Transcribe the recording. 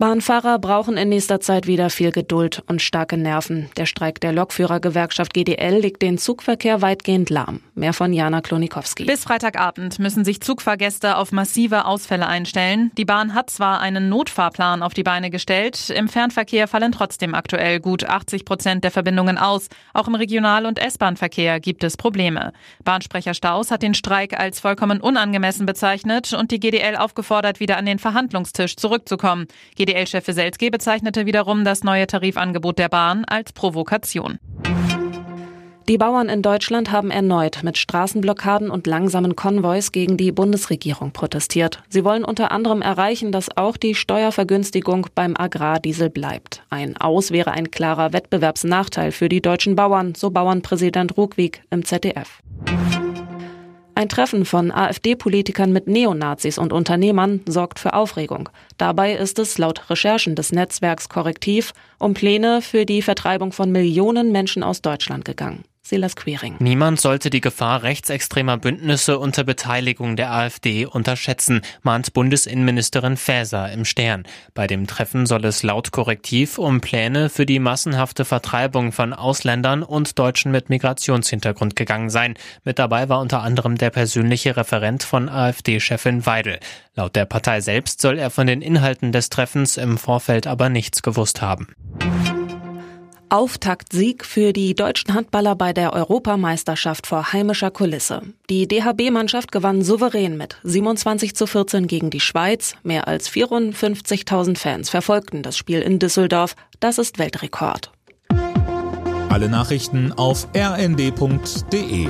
Bahnfahrer brauchen in nächster Zeit wieder viel Geduld und starke Nerven. Der Streik der Lokführergewerkschaft GDL legt den Zugverkehr weitgehend lahm. Mehr von Jana Klonikowski. Bis Freitagabend müssen sich Zugfahrgäste auf massive Ausfälle einstellen. Die Bahn hat zwar einen Notfahrplan auf die Beine gestellt, im Fernverkehr fallen trotzdem aktuell gut 80 Prozent der Verbindungen aus. Auch im Regional- und S-Bahn-Verkehr gibt es Probleme. Bahnsprecher Staus hat den Streik als vollkommen unangemessen bezeichnet und die GDL aufgefordert, wieder an den Verhandlungstisch zurückzukommen. GDL-Chef Weselski bezeichnete wiederum das neue Tarifangebot der Bahn als Provokation. Die Bauern in Deutschland haben erneut mit Straßenblockaden und langsamen Konvois gegen die Bundesregierung protestiert. Sie wollen unter anderem erreichen, dass auch die Steuervergünstigung beim Agrardiesel bleibt. Ein Aus wäre ein klarer Wettbewerbsnachteil für die deutschen Bauern, so Bauernpräsident Ruckwieg im ZDF. Ein Treffen von AfD-Politikern mit Neonazis und Unternehmern sorgt für Aufregung. Dabei ist es laut Recherchen des Netzwerks Korrektiv um Pläne für die Vertreibung von Millionen Menschen aus Deutschland gegangen. Silas Quering. Niemand sollte die Gefahr rechtsextremer Bündnisse unter Beteiligung der AfD unterschätzen, mahnt Bundesinnenministerin Faeser im Stern. Bei dem Treffen soll es laut Korrektiv um Pläne für die massenhafte Vertreibung von Ausländern und Deutschen mit Migrationshintergrund gegangen sein. Mit dabei war unter anderem der persönliche Referent von AfD-Chefin Weidel. Laut der Partei selbst soll er von den Inhalten des Treffens im Vorfeld aber nichts gewusst haben. Auftaktsieg für die deutschen Handballer bei der Europameisterschaft vor heimischer Kulisse. Die DHB-Mannschaft gewann souverän mit 27 zu 14 gegen die Schweiz. Mehr als 54.000 Fans verfolgten das Spiel in Düsseldorf. Das ist Weltrekord. Alle Nachrichten auf rnd.de